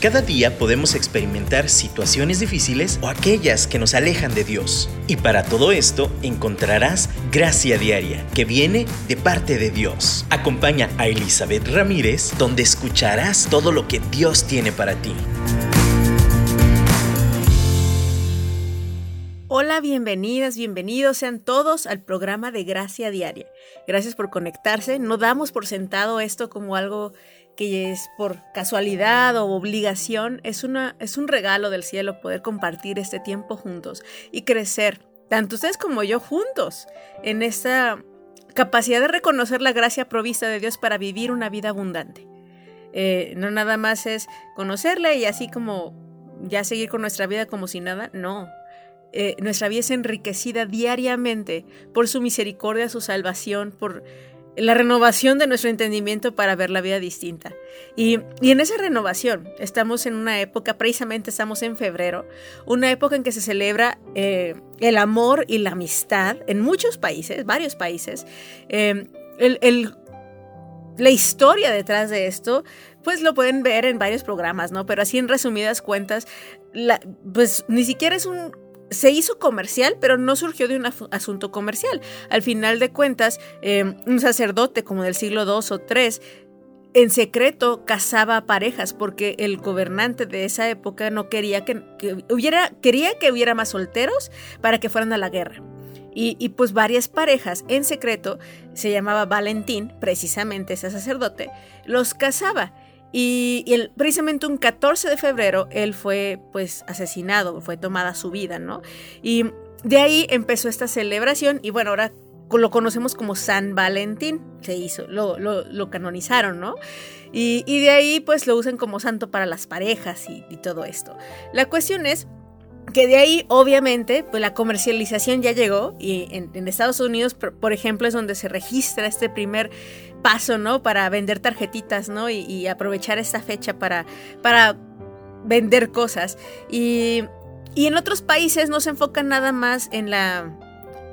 Cada día podemos experimentar situaciones difíciles o aquellas que nos alejan de Dios. Y para todo esto encontrarás gracia diaria que viene de parte de Dios. Acompaña a Elizabeth Ramírez donde escucharás todo lo que Dios tiene para ti. Hola, bienvenidas, bienvenidos sean todos al programa de Gracia Diaria. Gracias por conectarse. No damos por sentado esto como algo que es por casualidad o obligación, es, una, es un regalo del cielo poder compartir este tiempo juntos y crecer, tanto ustedes como yo juntos, en esta capacidad de reconocer la gracia provista de Dios para vivir una vida abundante. Eh, no nada más es conocerle y así como ya seguir con nuestra vida como si nada, no. Eh, nuestra vida es enriquecida diariamente por su misericordia, su salvación, por la renovación de nuestro entendimiento para ver la vida distinta. Y, en esa renovación estamos en una época, precisamente estamos en febrero, una época en que se celebra eh, el amor y la amistad en muchos países, varios países. Eh, la historia detrás de esto, pues lo pueden ver en varios programas, ¿no? Pero así en resumidas cuentas, pues ni siquiera es un se hizo comercial, pero no surgió de un asunto comercial. Al final de cuentas, em, un sacerdote como del siglo II o III en secreto casaba parejas porque el gobernante de esa época no quería que, hubiera, quería que hubiera más solteros para que fueran a la guerra. Y, y, pues varias parejas en secreto, se llamaba Valentín, precisamente ese sacerdote, los casaba. Y, precisamente un 14 de febrero él fue pues asesinado, fue tomada su vida, ¿no? Y de ahí empezó esta celebración y bueno, ahora lo conocemos como San Valentín, se hizo, lo, lo, canonizaron, ¿no? Y, de ahí pues lo usan como santo para las parejas y, y todo esto. La cuestión es que de ahí, obviamente, pues la comercialización ya llegó y en, Estados Unidos, por, ejemplo, es donde se registra este primer paso, ¿no? Para vender tarjetitas, ¿no? Y, aprovechar esta fecha para, para vender cosas. Y, y en otros países no se enfocan nada más en la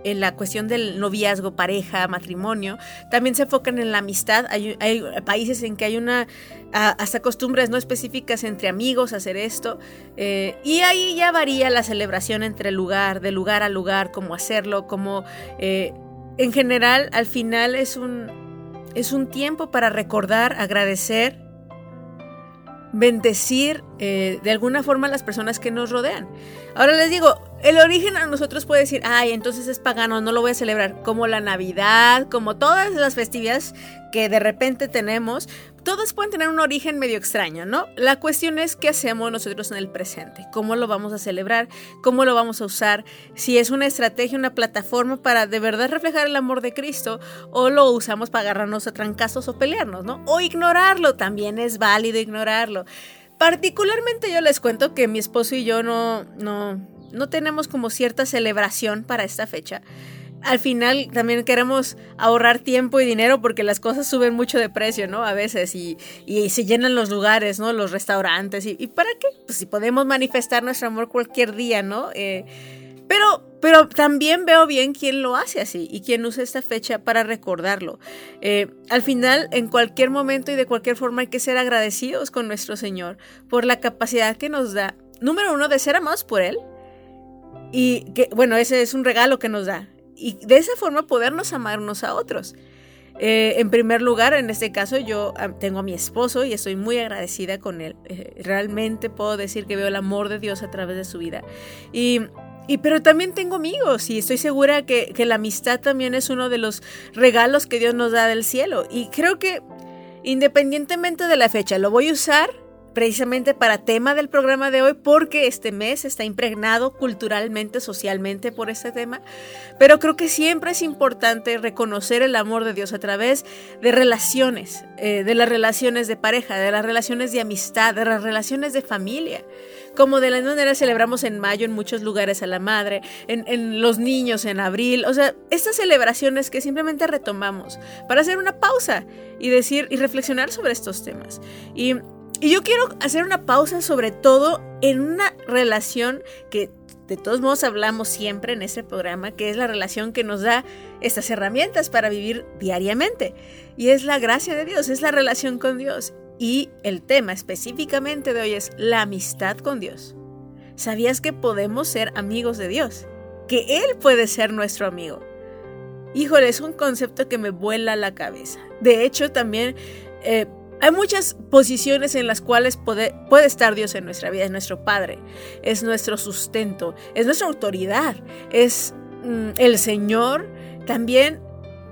en la cuestión del noviazgo, pareja, matrimonio, también se enfocan en la amistad. Hay, países en que hay una hasta costumbres no específicas entre amigos hacer esto. Eh, y ahí ya varía la celebración entre lugar, de lugar a lugar, cómo hacerlo, cómo eh, en general al final es un, es un tiempo para recordar, agradecer bendecir eh, de alguna forma a las personas que nos rodean. Ahora les digo, el origen a nosotros puede decir, ay, entonces es pagano, no lo voy a celebrar, como la Navidad, como todas las festividades que de repente tenemos, todas pueden tener un origen medio extraño, ¿no? La cuestión es qué hacemos nosotros en el presente, cómo lo vamos a celebrar, cómo lo vamos a usar, si es una estrategia, una plataforma para de verdad reflejar el amor de Cristo o lo usamos para agarrarnos a trancazos o pelearnos, ¿no? O ignorarlo, también es válido ignorarlo. Particularmente yo les cuento que mi esposo y yo no, no, no tenemos como cierta celebración para esta fecha al final también queremos ahorrar tiempo y dinero porque las cosas suben mucho de precio, ¿no? A veces y, se llenan los lugares, ¿no? Los restaurantes. ¿Y, para qué? Pues si podemos manifestar nuestro amor cualquier día, ¿no? Eh, pero, pero también veo bien quién lo hace así y quién usa esta fecha para recordarlo. Eh, al final, en cualquier momento y de cualquier forma hay que ser agradecidos con nuestro Señor por la capacidad que nos da, número uno, de ser amados por Él. Y que, bueno, ese es un regalo que nos da y de esa forma podernos amar unos a otros. Eh, en primer lugar, en este caso, yo tengo a mi esposo y estoy muy agradecida con él. Eh, realmente puedo decir que veo el amor de Dios a través de su vida. Y, y pero también tengo amigos y estoy segura que, que la amistad también es uno de los regalos que Dios nos da del cielo. Y creo que independientemente de la fecha, lo voy a usar precisamente para tema del programa de hoy, porque este mes está impregnado culturalmente, socialmente por este tema, pero creo que siempre es importante reconocer el amor de Dios a través de relaciones, eh, de las relaciones de pareja, de las relaciones de amistad, de las relaciones de familia, como de la manera celebramos en mayo en muchos lugares a la madre, en, en los niños en abril, o sea, estas celebraciones que simplemente retomamos para hacer una pausa y decir y reflexionar sobre estos temas. Y y yo quiero hacer una pausa sobre todo en una relación que de todos modos hablamos siempre en este programa, que es la relación que nos da estas herramientas para vivir diariamente. Y es la gracia de Dios, es la relación con Dios. Y el tema específicamente de hoy es la amistad con Dios. ¿Sabías que podemos ser amigos de Dios? Que Él puede ser nuestro amigo. Híjole, es un concepto que me vuela la cabeza. De hecho, también eh, hay muchas posiciones en las cuales puede, estar Dios en nuestra vida. Es nuestro Padre, es nuestro sustento, es nuestra autoridad, es mm, el Señor. También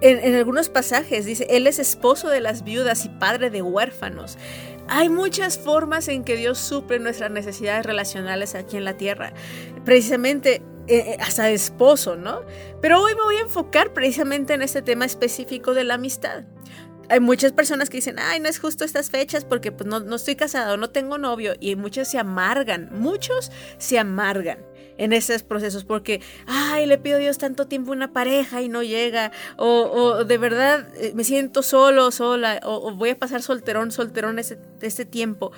en, algunos pasajes dice, Él es esposo de las viudas y padre de huérfanos. Hay muchas formas en que Dios suple nuestras necesidades relacionales aquí en la tierra. Precisamente eh, eh, hasta esposo, ¿no? Pero hoy me voy a enfocar precisamente en este tema específico de la amistad. Hay muchas personas que dicen, ay, no es justo estas fechas porque pues, no, no estoy casado, no tengo novio. Y muchos se amargan, muchos se amargan en esos procesos porque, ay, le pido a Dios tanto tiempo una pareja y no llega, o, de verdad eh, me siento solo, sola, o, voy a pasar solterón, solterón ese, este tiempo.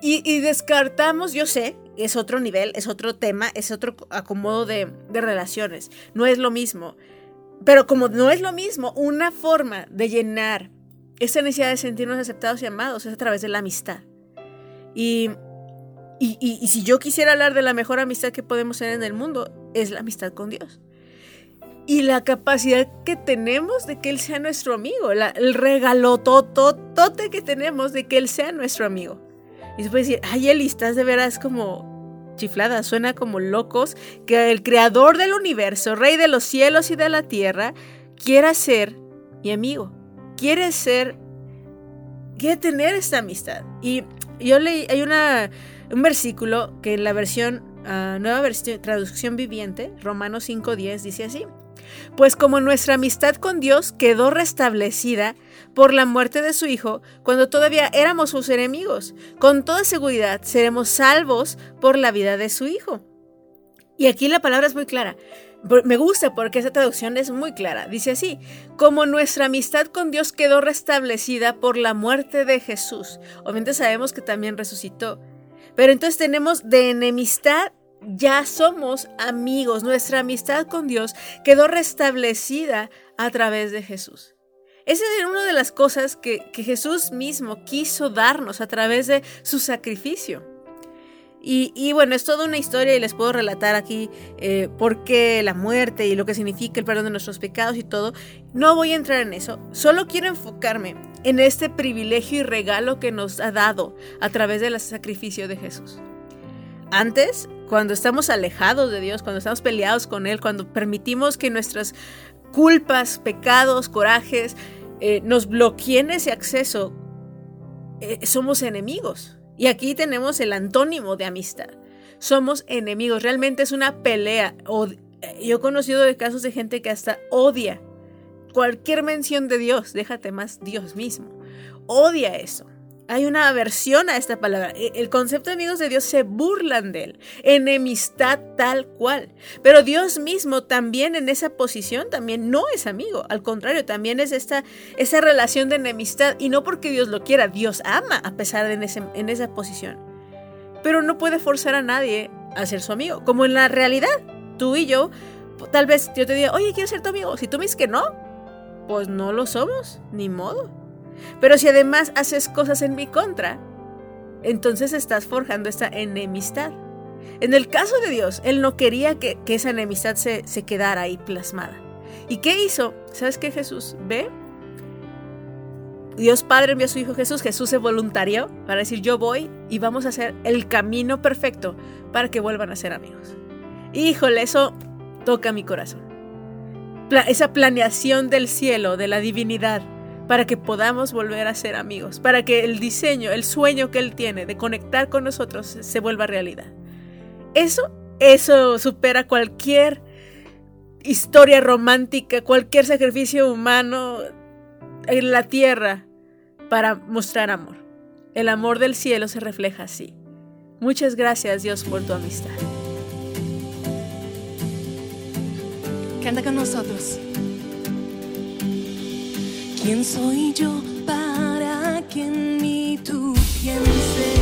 Y, y, descartamos, yo sé, es otro nivel, es otro tema, es otro acomodo de, de relaciones, no es lo mismo. Pero como no es lo mismo, una forma de llenar esa necesidad de sentirnos aceptados y amados es a través de la amistad. Y y, y, si yo quisiera hablar de la mejor amistad que podemos tener en el mundo, es la amistad con Dios. Y la capacidad que tenemos de que Él sea nuestro amigo, el regalo totote que tenemos de que Él sea nuestro amigo. Y se puede decir, ay, Eli, estás de veras como suena como locos, que el creador del universo, rey de los cielos y de la tierra, quiera ser mi amigo, quiere ser, quiere tener esta amistad. Y yo leí, hay una un versículo que en la versión, uh, nueva versión, traducción viviente, Romanos 5.10, dice así. Pues como nuestra amistad con Dios quedó restablecida por la muerte de su Hijo cuando todavía éramos sus enemigos, con toda seguridad seremos salvos por la vida de su Hijo. Y aquí la palabra es muy clara. Me gusta porque esa traducción es muy clara. Dice así, como nuestra amistad con Dios quedó restablecida por la muerte de Jesús. Obviamente sabemos que también resucitó. Pero entonces tenemos de enemistad, ya somos amigos. Nuestra amistad con Dios quedó restablecida a través de Jesús. Esa es una de las cosas que, que Jesús mismo quiso darnos a través de su sacrificio. Y, y, bueno, es toda una historia y les puedo relatar aquí eh, por qué la muerte y lo que significa el perdón de nuestros pecados y todo. No voy a entrar en eso, solo quiero enfocarme en este privilegio y regalo que nos ha dado a través del sacrificio de Jesús. Antes, cuando estamos alejados de Dios, cuando estamos peleados con Él, cuando permitimos que nuestras culpas, pecados, corajes eh, nos bloqueen ese acceso, eh, somos enemigos y aquí tenemos el antónimo de amistad. Somos enemigos, realmente es una pelea. Yo he conocido de casos de gente que hasta odia cualquier mención de Dios, déjate más Dios mismo. Odia eso. Hay una aversión a esta palabra. E, el concepto de amigos de Dios se burlan de él. Enemistad tal cual. Pero Dios mismo también en esa posición también no es amigo. Al contrario, también es esta, esa relación de enemistad. Y no porque Dios lo quiera. Dios ama a pesar de en, ese, en esa posición. Pero no puede forzar a nadie a ser su amigo. Como en la realidad. Tú y yo, tal vez yo te diga, oye, quiero ser tu amigo. Si tú me dices que no, pues no lo somos. Ni modo. Pero si además haces cosas en mi contra, entonces estás forjando esta enemistad. En el caso de Dios, Él no quería que, esa enemistad se, se, quedara ahí plasmada. ¿Y qué hizo? ¿Sabes qué Jesús ve? Dios Padre envió a su Hijo Jesús, Jesús se voluntarió para decir yo voy y vamos a hacer el camino perfecto para que vuelvan a ser amigos. Híjole, eso toca mi corazón. esa planeación del cielo, de la divinidad, para que podamos volver a ser amigos, para que el diseño, el sueño que Él tiene de conectar con nosotros se vuelva realidad. Eso, eso supera cualquier historia romántica, cualquier sacrificio humano en la tierra para mostrar amor. El amor del cielo se refleja así. Muchas gracias Dios por tu amistad. Canta con nosotros. ¿Quién soy yo para que en mí tú pienses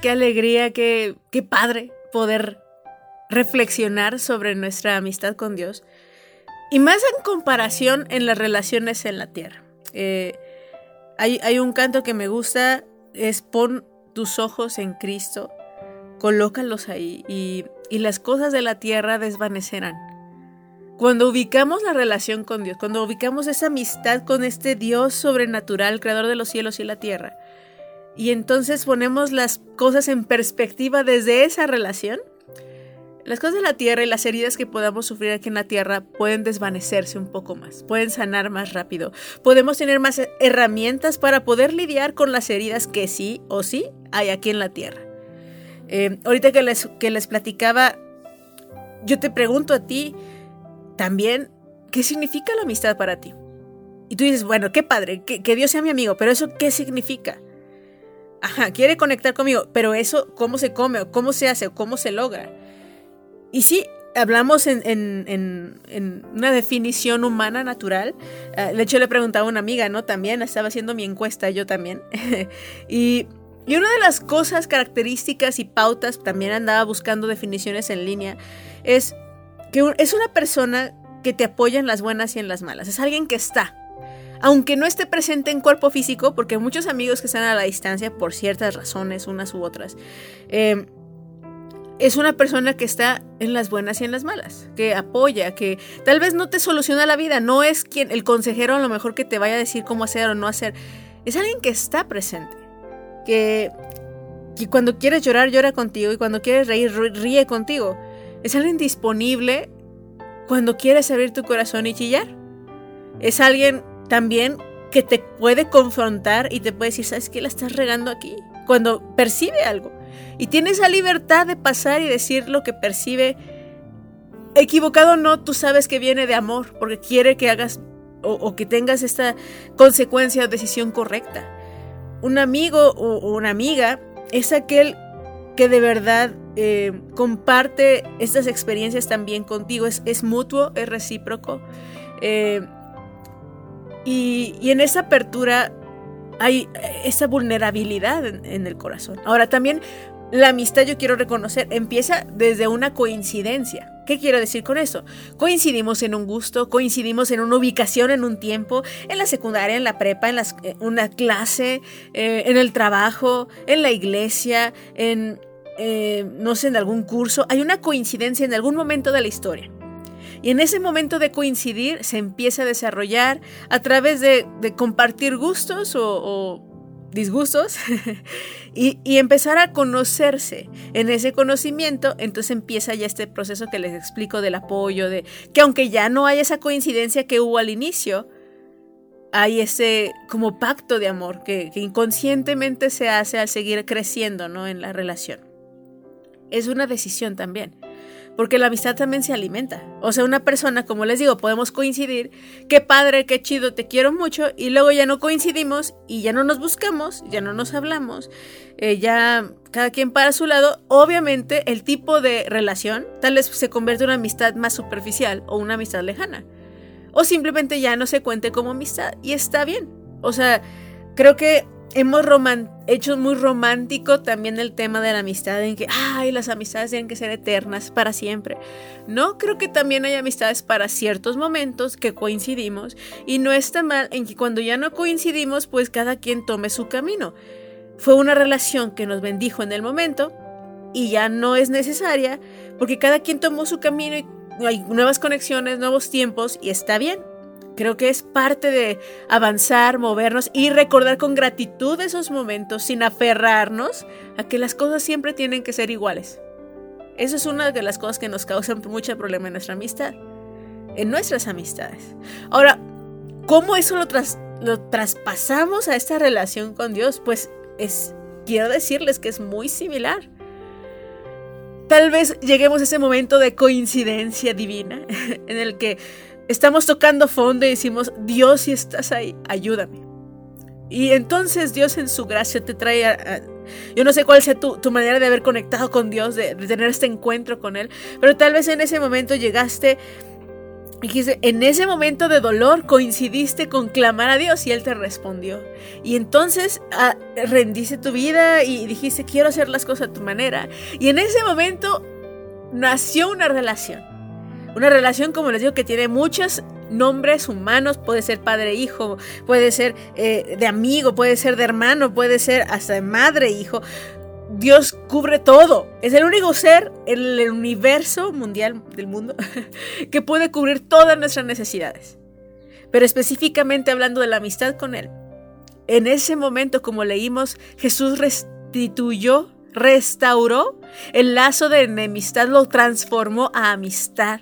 qué, alegría, qué, qué padre poder reflexionar sobre nuestra amistad con Dios. Y más en comparación en las relaciones en la tierra. Eh, hay, hay un canto que me gusta, es pon tus ojos en Cristo, colócalos ahí y, y las cosas de la tierra desvanecerán. Cuando ubicamos la relación con Dios, cuando ubicamos esa amistad con este Dios sobrenatural, creador de los cielos y la tierra, y entonces ponemos las cosas en perspectiva desde esa relación, las cosas de la tierra y las heridas que podamos sufrir aquí en la tierra pueden desvanecerse un poco más, pueden sanar más rápido, podemos tener más herramientas para poder lidiar con las heridas que sí o sí hay aquí en la tierra. Eh, ahorita que les, que les platicaba, yo te pregunto a ti también, ¿qué significa la amistad para ti? Y tú dices, bueno, qué padre, que, que Dios sea mi amigo, pero eso ¿qué significa? Ajá, quiere conectar conmigo, pero eso, ¿cómo se come o cómo se hace o cómo se logra? Y sí, hablamos en, una definición humana natural. Uh, de hecho, le preguntaba a una amiga, ¿no? También estaba haciendo mi encuesta, yo también. y, y una de las cosas, características y pautas, también andaba buscando definiciones en línea, es que es una persona que te apoya en las buenas y en las malas. Es alguien que está. Aunque no esté presente en cuerpo físico, porque muchos amigos que están a la distancia por ciertas razones, unas u otras, eh, es una persona que está en las buenas y en las malas, que apoya, que tal vez no te soluciona la vida, no es quien el consejero a lo mejor que te vaya a decir cómo hacer o no hacer, es alguien que está presente, que, que cuando quieres llorar llora contigo y cuando quieres reír ríe contigo, es alguien disponible cuando quieres abrir tu corazón y chillar, es alguien también que te puede confrontar y te puede decir, ¿sabes qué la estás regando aquí? Cuando percibe algo. Y tiene esa libertad de pasar y decir lo que percibe. Equivocado o no, tú sabes que viene de amor, porque quiere que hagas o, que tengas esta consecuencia o decisión correcta. Un amigo o, o una amiga es aquel que de verdad eh, comparte estas experiencias también contigo. Es, es mutuo, es recíproco. Eh, y, en esa apertura hay esa vulnerabilidad en, el corazón. Ahora también la amistad yo quiero reconocer empieza desde una coincidencia. ¿Qué quiero decir con eso? Coincidimos en un gusto, coincidimos en una ubicación, en un tiempo, en la secundaria, en la prepa, en las, una clase, eh, en el trabajo, en la iglesia, en, eh, no sé, en algún curso. Hay una coincidencia en algún momento de la historia. Y en ese momento de coincidir se empieza a desarrollar a través de, compartir gustos o, disgustos y, y, empezar a conocerse en ese conocimiento, entonces empieza ya este proceso que les explico del apoyo, de que aunque ya no hay esa coincidencia que hubo al inicio, hay ese como pacto de amor que, que inconscientemente se hace al seguir creciendo ¿no? en la relación. Es una decisión también porque la amistad también se alimenta. O sea, una persona, como les digo, podemos coincidir, qué padre, qué chido, te quiero mucho, y luego ya no coincidimos y ya no nos buscamos, ya no nos hablamos, eh, ya cada quien para su lado. Obviamente, el tipo de relación tal vez se convierte en una amistad más superficial o una amistad lejana. O simplemente ya no se cuente como amistad y está bien. O sea, creo que hemos hecho muy romántico también el tema de la amistad, en que, ay, las amistades tienen que ser eternas para siempre. No, creo que también hay amistades para ciertos momentos que coincidimos y no está mal en que cuando ya no coincidimos, pues cada quien tome su camino. Fue una relación que nos bendijo en el momento y ya no es necesaria porque cada quien tomó su camino y hay nuevas conexiones, nuevos tiempos y está bien. Creo que es parte de avanzar, movernos y recordar con gratitud esos momentos sin aferrarnos a que las cosas siempre tienen que ser iguales. Eso es una de las cosas que nos causan mucho problema en nuestra amistad, en nuestras amistades. Ahora, ¿cómo eso lo, tras, lo traspasamos a esta relación con Dios? Pues es, quiero decirles que es muy similar. Tal vez lleguemos a ese momento de coincidencia divina en el que estamos tocando fondo y decimos, Dios, si estás ahí, ayúdame. Y entonces Dios en su gracia te trae a, yo no sé cuál sea tu, tu, manera de haber conectado con Dios, de, tener este encuentro con Él, pero tal vez en ese momento llegaste Dijiste, en ese momento de dolor coincidiste con clamar a Dios y Él te respondió. Y entonces ah, rendiste tu vida y dijiste, quiero hacer las cosas a tu manera. Y en ese momento nació una relación. Una relación, como les digo, que tiene muchos nombres humanos, puede ser padre-hijo, puede ser eh, de amigo, puede ser de hermano, puede ser hasta de madre-hijo. Dios cubre todo. Es el único ser en el universo mundial del mundo que puede cubrir todas nuestras necesidades. Pero específicamente hablando de la amistad con Él. En ese momento, como leímos, Jesús restituyó, restauró el lazo de enemistad, lo transformó a amistad.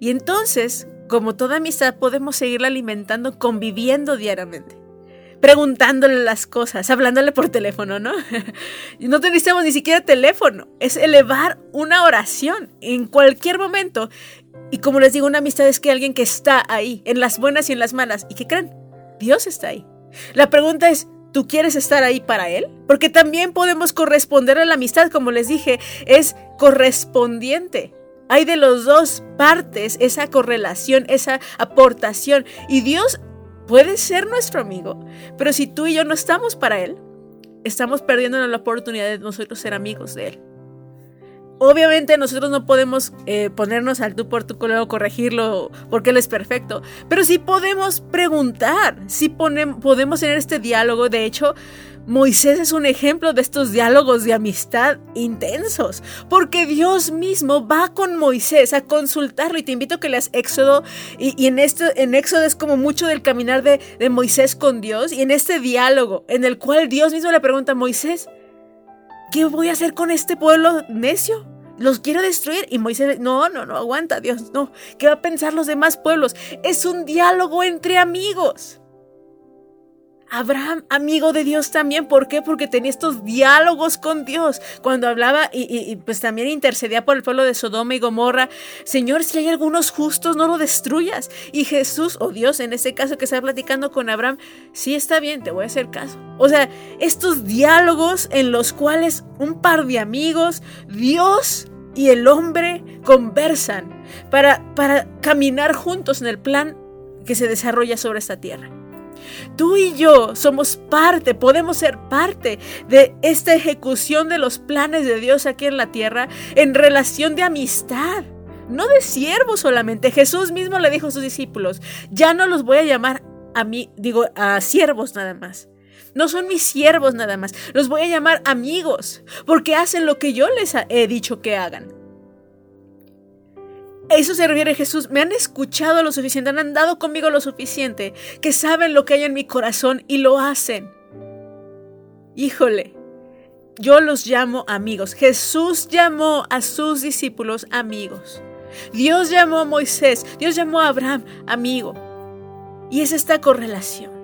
Y entonces, como toda amistad, podemos seguirla alimentando conviviendo diariamente preguntándole las cosas, hablándole por teléfono, ¿no? no necesitamos ni siquiera teléfono, es elevar una oración en cualquier momento. Y como les digo, una amistad es que alguien que está ahí, en las buenas y en las malas, y que creen, Dios está ahí. La pregunta es, ¿tú quieres estar ahí para Él? Porque también podemos corresponder a la amistad, como les dije, es correspondiente. Hay de los dos partes esa correlación, esa aportación. Y Dios puede ser nuestro amigo, pero si tú y yo no estamos para Él, estamos perdiendo la oportunidad de nosotros ser amigos de Él. Obviamente nosotros no podemos eh, ponernos al tú por tu o corregirlo porque Él es perfecto, pero sí podemos preguntar, sí podemos tener este diálogo. De hecho, Moisés es un ejemplo de estos diálogos de amistad intensos, porque Dios mismo va con Moisés a consultarlo y te invito a que leas Éxodo y, en, esto, en Éxodo es como mucho del caminar de, de Moisés con Dios y en este diálogo en el cual Dios mismo le pregunta a Moisés, ¿qué voy a hacer con este pueblo necio? Los quiero destruir. Y Moisés, no, no, no, aguanta, Dios, no. ¿Qué va a pensar los demás pueblos? Es un diálogo entre amigos. Abraham, amigo de Dios también, ¿por qué? Porque tenía estos diálogos con Dios. Cuando hablaba y, pues también intercedía por el pueblo de Sodoma y Gomorra, Señor, si hay algunos justos, no lo destruyas. Y Jesús, o Dios en este caso que está platicando con Abraham, sí está bien, te voy a hacer caso. O sea, estos diálogos en los cuales un par de amigos, Dios y el hombre conversan para, para caminar juntos en el plan que se desarrolla sobre esta tierra. Tú y yo somos parte, podemos ser parte de esta ejecución de los planes de Dios aquí en la tierra en relación de amistad. No de siervos solamente. Jesús mismo le dijo a sus discípulos, ya no los voy a llamar a mí, digo, a siervos nada más. No son mis siervos nada más. Los voy a llamar amigos, porque hacen lo que yo les he dicho que hagan eso se refiere Jesús. Me han escuchado lo suficiente, han andado conmigo lo suficiente, que saben lo que hay en mi corazón y lo hacen. Híjole, yo los llamo amigos. Jesús llamó a sus discípulos amigos. Dios llamó a Moisés, Dios llamó a Abraham amigo. Y es esta correlación.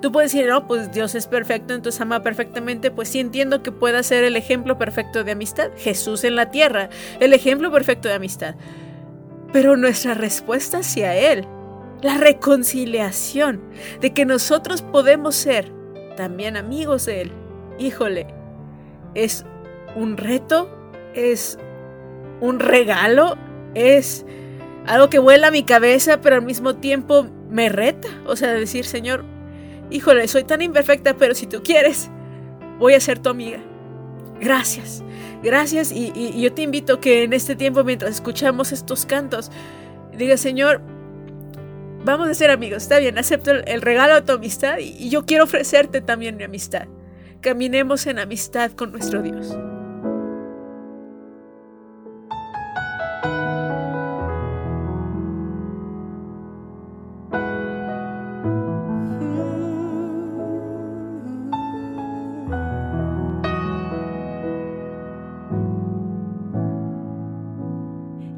Tú puedes decir, no, pues Dios es perfecto, entonces ama perfectamente. Pues sí entiendo que pueda ser el ejemplo perfecto de amistad. Jesús en la tierra, el ejemplo perfecto de amistad pero nuestra respuesta hacia Él, la reconciliación de que nosotros podemos ser también amigos de Él, híjole, es un reto, es un regalo, es algo que vuela a mi cabeza, pero al mismo tiempo me reta. O sea, decir, Señor, híjole, soy tan imperfecta, pero si tú quieres, voy a ser tu amiga. Gracias. Gracias y, yo te invito que en este tiempo, mientras escuchamos estos cantos, diga Señor, vamos a ser amigos, está bien, acepto el, regalo de tu amistad y yo quiero ofrecerte también mi amistad. Caminemos en amistad con nuestro Dios.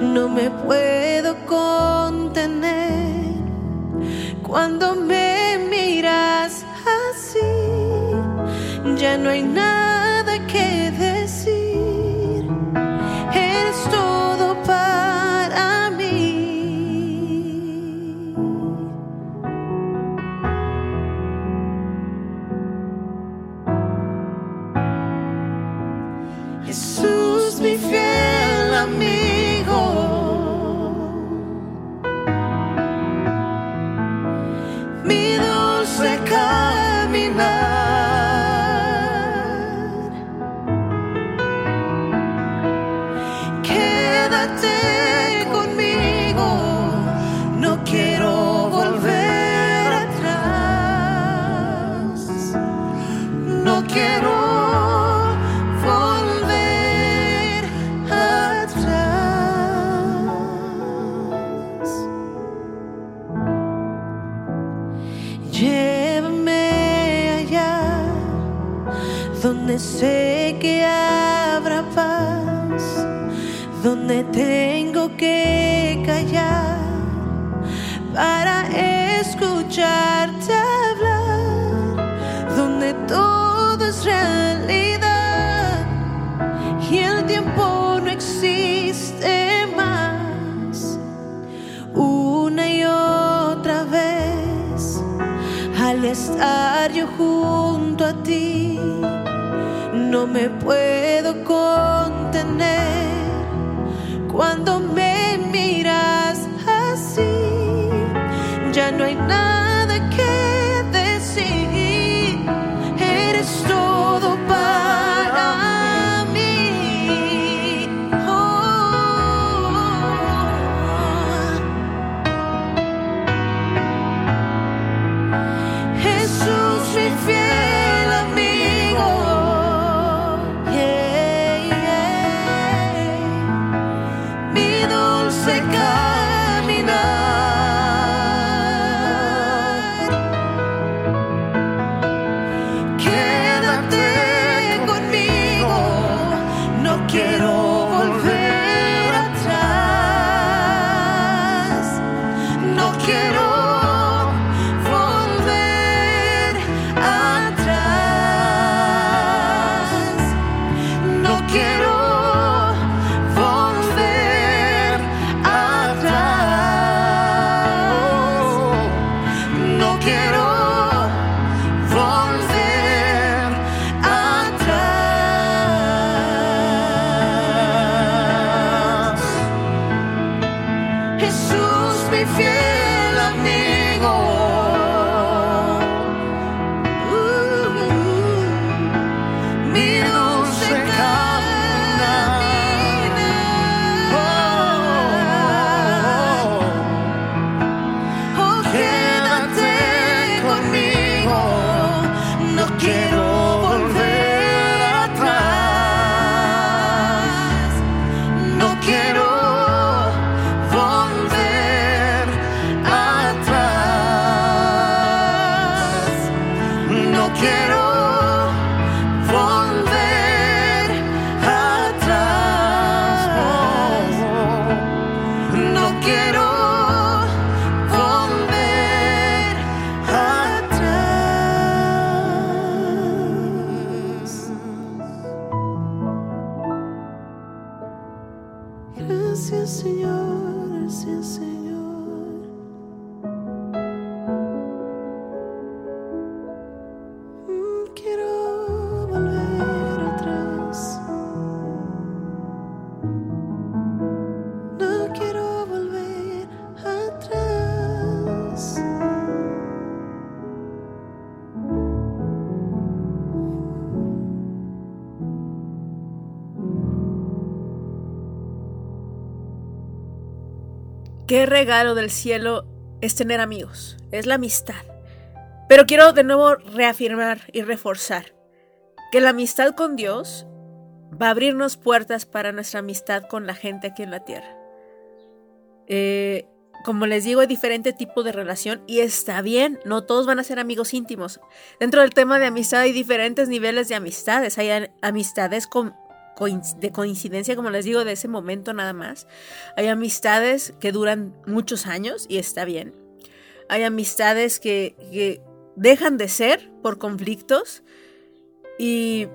No me puedo contener cuando me miras así. Ya no hay nada sé que habrá paz, donde tengo que callar para escucharte hablar, donde todo es realidad y el tiempo no existe más. Una y otra vez, al estar yo junto a ti, no me puedo Qué regalo del cielo es tener amigos, es la amistad. Pero quiero de nuevo reafirmar y reforzar que la amistad con Dios va a abrirnos puertas para nuestra amistad con la gente aquí en la tierra. Eh, como les digo, hay diferente tipo de relación y está bien, no todos van a ser amigos íntimos. Dentro del tema de amistad hay diferentes niveles de amistades. Hay amistades con de coincidencia, como les digo, de ese momento nada más. Hay amistades que duran muchos años y está bien. Hay amistades que, dejan de ser por conflictos y,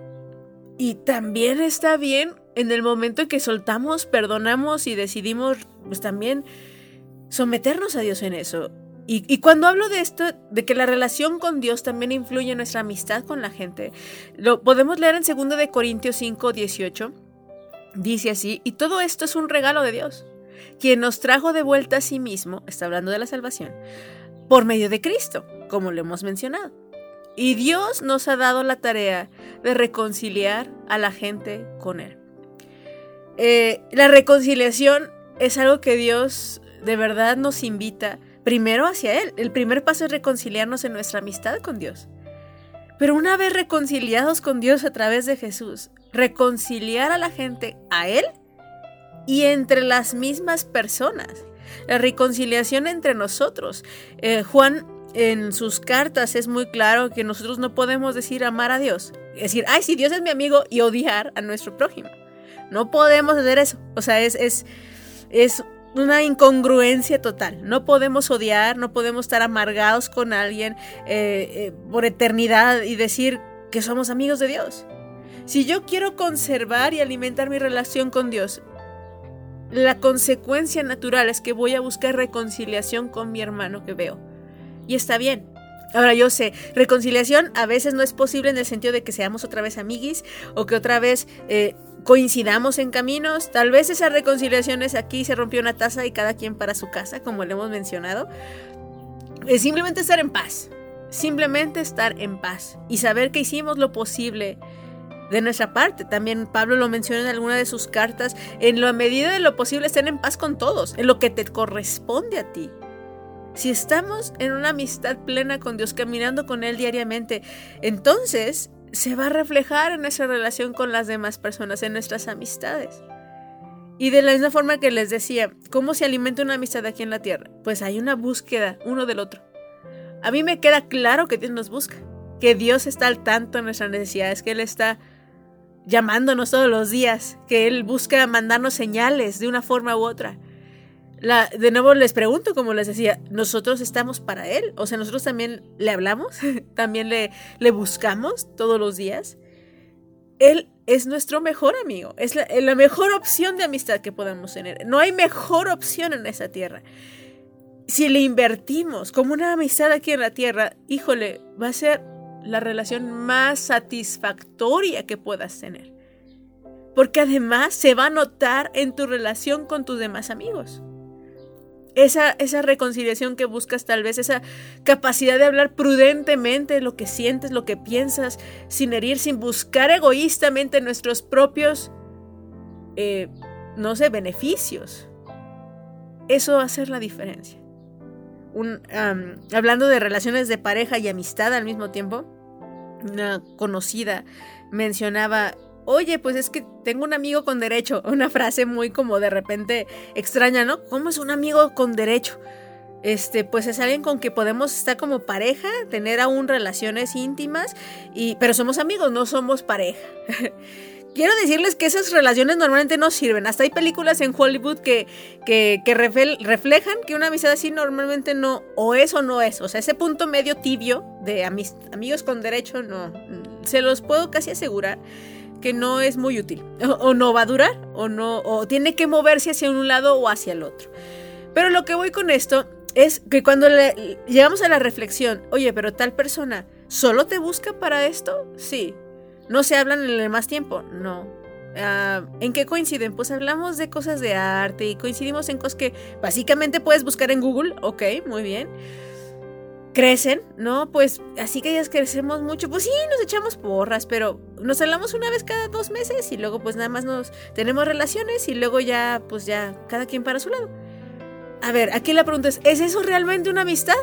y también está bien en el momento en que soltamos, perdonamos y decidimos pues también someternos a Dios en eso. Y, cuando hablo de esto, de que la relación con Dios también influye en nuestra amistad con la gente, lo podemos leer en 2 de Corintios 5, 18. Dice así, y todo esto es un regalo de Dios, quien nos trajo de vuelta a sí mismo, está hablando de la salvación, por medio de Cristo, como lo hemos mencionado. Y Dios nos ha dado la tarea de reconciliar a la gente con Él. Eh, la reconciliación es algo que Dios de verdad nos invita primero hacia Él. El primer paso es reconciliarnos en nuestra amistad con Dios. Pero una vez reconciliados con Dios a través de Jesús, reconciliar a la gente a Él y entre las mismas personas. La reconciliación entre nosotros. Eh, Juan en sus cartas es muy claro que nosotros no podemos decir amar a Dios. Decir, ay, si Dios es mi amigo y odiar a nuestro prójimo. No podemos hacer eso. O sea, es, es, es una incongruencia total. No podemos odiar, no podemos estar amargados con alguien eh, eh, por eternidad y decir que somos amigos de Dios. Si yo quiero conservar y alimentar mi relación con Dios, la consecuencia natural es que voy a buscar reconciliación con mi hermano que veo. Y está bien. Ahora yo sé, reconciliación a veces no es posible en el sentido de que seamos otra vez amiguis o que otra vez eh, coincidamos en caminos, tal vez esas reconciliaciones aquí se rompió una taza y cada quien para su casa, como le hemos mencionado. Es simplemente estar en paz, simplemente estar en paz y saber que hicimos lo posible de nuestra parte. También Pablo lo menciona en alguna de sus cartas, en la medida de lo posible estar en paz con todos, en lo que te corresponde a ti. Si estamos en una amistad plena con Dios, caminando con Él diariamente, entonces se va a reflejar en nuestra relación con las demás personas, en nuestras amistades. Y de la misma forma que les decía, ¿cómo se alimenta una amistad aquí en la tierra? Pues hay una búsqueda uno del otro. A mí me queda claro que Dios nos busca, que Dios está al tanto de nuestras necesidades, que Él está llamándonos todos los días, que Él busca mandarnos señales de una forma u otra de nuevo les pregunto, como les decía, nosotros estamos para Él, o sea, nosotros también le hablamos, también le, buscamos todos los días. Él es nuestro mejor amigo, es la, la, mejor opción de amistad que podamos tener. No hay mejor opción en esta tierra. Si le invertimos como una amistad aquí en la tierra, híjole, va a ser la relación más satisfactoria que puedas tener. Porque además se va a notar en tu relación con tus demás amigos esa, esa reconciliación que buscas tal vez, esa capacidad de hablar prudentemente lo que sientes, lo que piensas, sin herir, sin buscar egoístamente nuestros propios, eh, no sé, beneficios. Eso va a ser la diferencia. hablando de relaciones de pareja y amistad al mismo tiempo, una conocida mencionaba oye, pues es que tengo un amigo con derecho. Una frase muy como de repente extraña, ¿no? ¿Cómo es un amigo con derecho? Este, pues es alguien con que podemos estar como pareja, tener aún relaciones íntimas, y, pero somos amigos, no somos pareja. Quiero decirles que esas relaciones normalmente no sirven. Hasta hay películas en Hollywood que, que, que reflejan que una amistad así normalmente no, o es o no es. O sea, ese punto medio tibio de amigos con derecho, no. Se los puedo casi asegurar que no es muy útil. O, no va a durar, o no, o tiene que moverse hacia un lado o hacia el otro. Pero lo que voy con esto es que cuando llegamos a la reflexión, oye, pero tal persona, ¿solo te busca para esto? Sí. ¿No se hablan en el más tiempo? No. Ah, ¿En qué coinciden? Pues hablamos de cosas de arte y coincidimos en cosas que básicamente puedes buscar en Google. Ok, muy bien crecen, ¿no? Pues así que ellas crecemos mucho, pues sí, nos echamos porras, pero nos hablamos una vez cada dos meses y luego pues nada más nos tenemos relaciones y luego ya, pues ya, cada quien para su lado. A ver, aquí la pregunta es, ¿es eso realmente una amistad?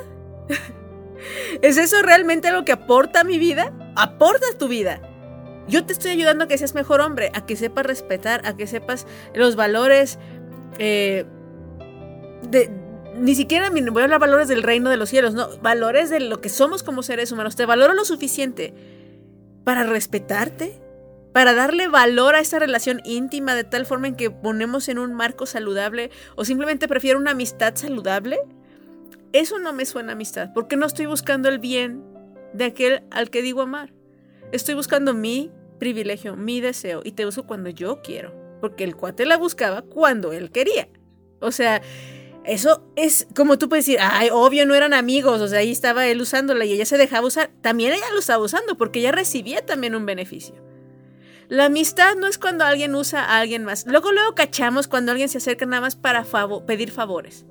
¿Es eso realmente lo que aporta a mi vida? Aporta tu vida. Yo te estoy ayudando a que seas mejor hombre, a que sepas respetar, a que sepas los valores eh, de, ni siquiera voy a hablar valores del reino de los cielos, no, valores de lo que somos como seres humanos. Te valoro lo suficiente para respetarte, para darle valor a esta relación íntima de tal forma en que ponemos en un marco saludable o simplemente prefiero una amistad saludable, eso no me suena amistad, porque no estoy buscando el bien de aquel al que digo amar. Estoy buscando mi privilegio, mi deseo, y te busco cuando yo quiero, porque el cuate la buscaba cuando él quería. O sea, eso es como tú puedes decir, ay, obvio no eran amigos, o sea, ahí estaba él usándola y ella se dejaba usar. También ella lo estaba usando porque ella recibía también un beneficio. La amistad no es cuando alguien usa a alguien más. Luego, luego cachamos cuando alguien se acerca nada más para pedir favores.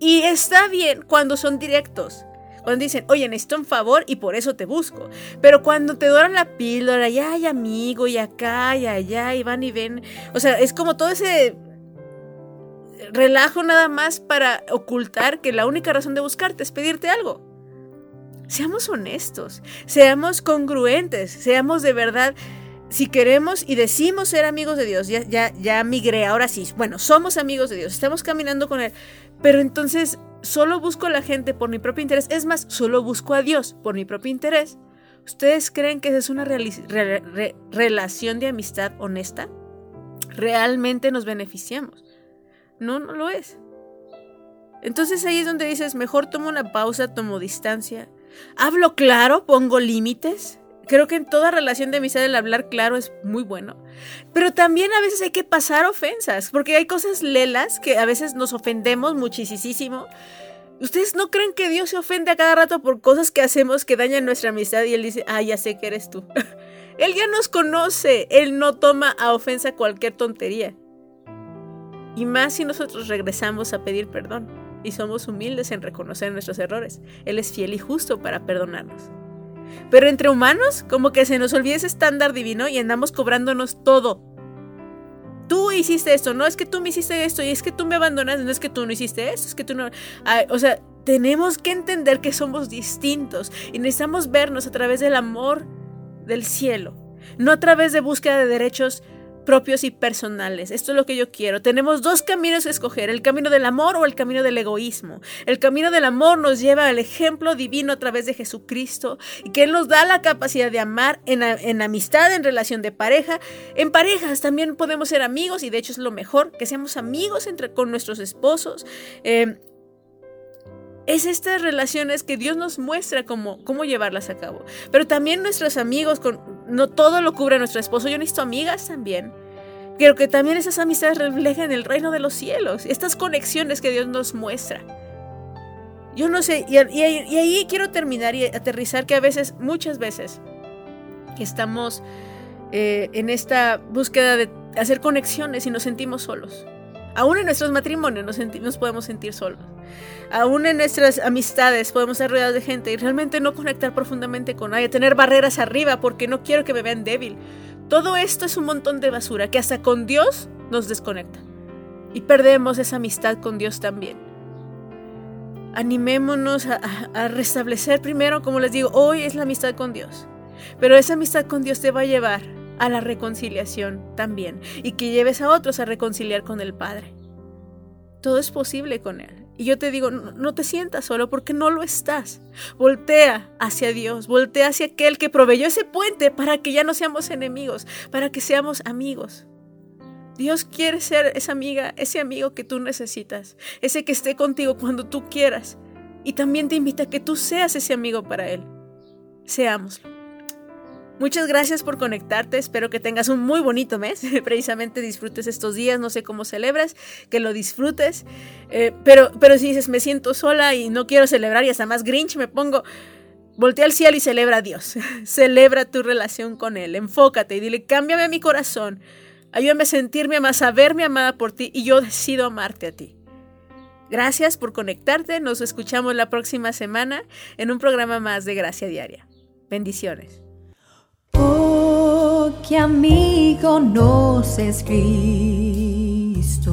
Y está bien cuando son directos. Cuando dicen, oye, necesito un favor y por eso te busco. Pero cuando te doran la píldora, ya hay amigo, y acá, y allá, y van y ven. O sea, es como todo ese relajo nada más para ocultar que la única razón de buscarte es pedirte algo. Seamos honestos, seamos congruentes, seamos de verdad si queremos y decimos ser amigos de Dios, ya, ya, ya migré, ahora sí, bueno, somos amigos de Dios, estamos caminando con Él, pero entonces solo busco a la gente por mi propio interés, es más, solo busco a Dios por mi propio interés. ¿Ustedes creen que esa es una relación de amistad honesta? ¿Realmente nos beneficiamos? No, no lo es. Entonces ahí es donde dices, mejor tomo una pausa, tomo distancia. Hablo claro, pongo límites. Creo que en toda relación de amistad el hablar claro es muy bueno. Pero también a veces hay que pasar ofensas, porque hay cosas lelas que a veces nos ofendemos muchísimo. ¿Ustedes no creen que Dios se ofende a cada rato por cosas que hacemos que dañan nuestra amistad y Él dice, ah, ya sé que eres tú? él ya nos conoce, Él no toma a ofensa cualquier tontería. Y más si nosotros regresamos a pedir perdón y somos humildes en reconocer nuestros errores. Él es fiel y justo para perdonarnos. Pero entre humanos, como que se nos olvida ese estándar divino y andamos cobrándonos todo. Tú hiciste esto, no es que tú me hiciste esto y es que tú me abandonaste, no es que tú no hiciste esto, es que tú no... o sea, tenemos que entender que somos distintos y necesitamos vernos a través del amor del cielo, no a través de búsqueda de derechos propios y personales. Esto es lo que yo quiero. Tenemos dos caminos que escoger, el camino del amor o el camino del egoísmo. El camino del amor nos lleva al ejemplo divino a través de Jesucristo y que Él nos da la capacidad de amar en, amistad, en relación de pareja. En parejas también podemos ser amigos y de hecho es lo mejor, que seamos amigos entre, con nuestros esposos. Eh, es estas relaciones que Dios nos muestra cómo, cómo llevarlas a cabo. Pero también nuestros amigos, no todo lo cubre nuestro esposo, yo necesito amigas también. Quiero que también esas amistades reflejen el reino de los cielos, estas conexiones que Dios nos muestra. Yo no sé, y, ahí quiero terminar y aterrizar que a veces, muchas veces, estamos eh, en esta búsqueda de hacer conexiones y nos sentimos solos. Aún en nuestros matrimonios nos, nos podemos sentir solos. Aún en nuestras amistades podemos estar rodeados de gente y realmente no conectar profundamente con nadie, tener barreras arriba porque no quiero que me vean débil. Todo esto es un montón de basura que hasta con Dios nos desconecta. Y perdemos esa amistad con Dios también. Animémonos a restablecer primero, como les digo, hoy es la amistad con Dios. Pero esa amistad con Dios te va a llevar a la reconciliación también y que lleves a otros a reconciliar con el Padre. Todo es posible con Él. Y yo te digo, no, te sientas solo porque no lo estás. Voltea hacia Dios, voltea hacia aquel que proveyó ese puente para que ya no seamos enemigos, para que seamos amigos. Dios quiere ser esa amiga, ese amigo que tú necesitas, ese que esté contigo cuando tú quieras. Y también te invita a que tú seas ese amigo para Él. Seámoslo. Muchas gracias por conectarte, espero que tengas un muy bonito mes, precisamente disfrutes estos días, no sé cómo celebras, que lo disfrutes, eh, pero, pero si dices me siento sola y no quiero celebrar y hasta más grinch me pongo, voltea al cielo y celebra a Dios, celebra tu relación con Él, enfócate y dile cámbiame mi corazón, ayúdame a sentirme amada, a saberme amada por ti y yo decido amarte a ti. Gracias por conectarte, nos escuchamos la próxima semana en un programa más de Gracia Diaria. Bendiciones. Qué amigo nos es Cristo.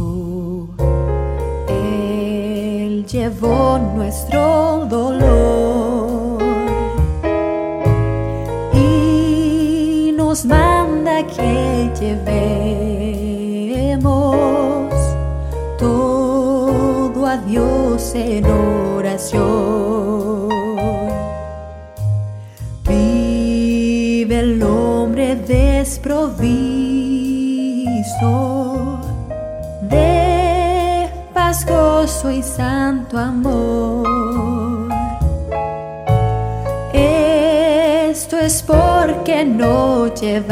Él llevó nuestro dolor y nos manda que llevemos todo a Dios en oración. Desprovisto de paz, gozo y santo amor. Esto es porque no llevamos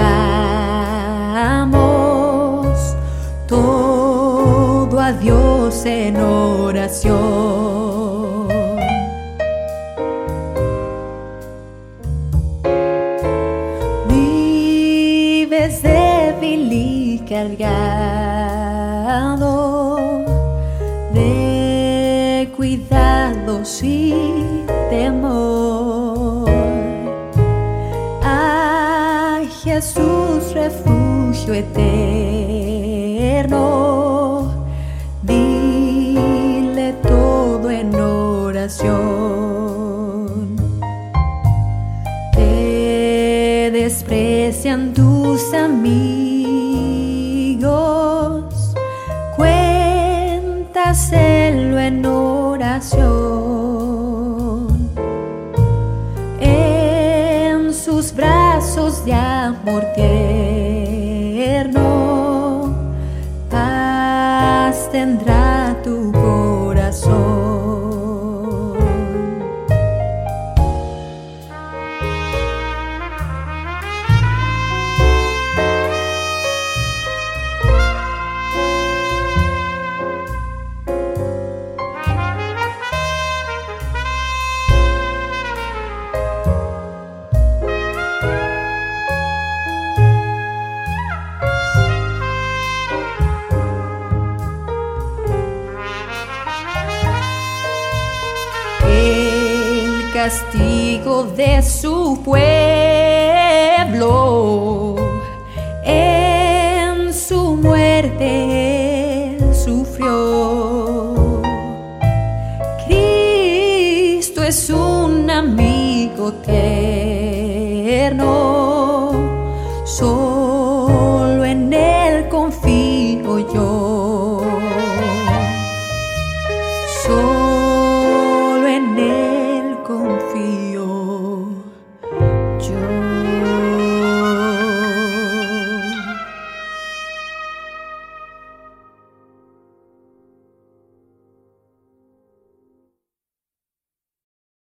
todo a Dios en oración. Cargado de cuidados y temor. A Jesús refugio eterno, dile todo en oración. Te desprecian tus amigos, amor